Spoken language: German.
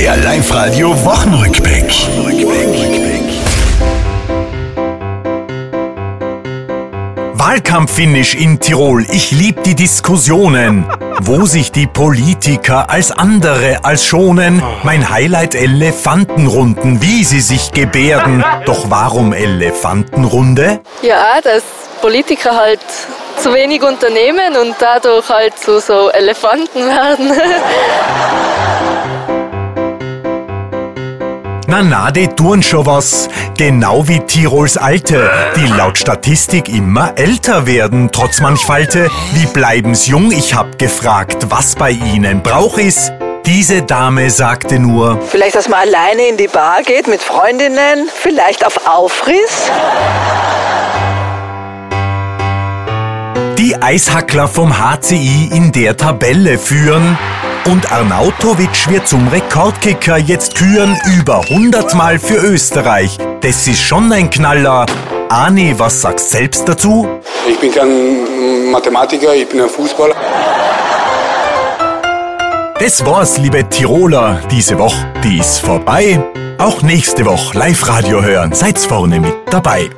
Der Live-Radio Wochenrückblick. Wahlkampffinish in Tirol. Ich lieb die Diskussionen. Wo sich die Politiker als andere als schonen. Mein Highlight Elefantenrunden, wie sie sich gebärden. Doch warum Elefantenrunde? Ja, dass Politiker halt zu wenig unternehmen und dadurch halt zu so Elefanten werden. Na na, die tun schon was. Genau wie Tirols Alte, die laut Statistik immer älter werden, trotz manch Falte. Wie bleiben's jung? Ich hab gefragt, was bei ihnen brauch is. Diese Dame sagte nur, Vielleicht, dass man alleine in die Bar geht mit Freundinnen, vielleicht auf Aufriss. die Eishackler vom HCI in der Tabelle führen. Und Arnautovic wird zum Rekordkicker jetzt küren über 100 Mal für Österreich. Das ist schon ein Knaller. Ani, was sagst selbst dazu? Ich bin kein Mathematiker, ich bin ein Fußballer. Das war's, liebe Tiroler. Diese Woche, die ist vorbei. Auch nächste Woche Live-Radio hören. Seid's vorne mit dabei.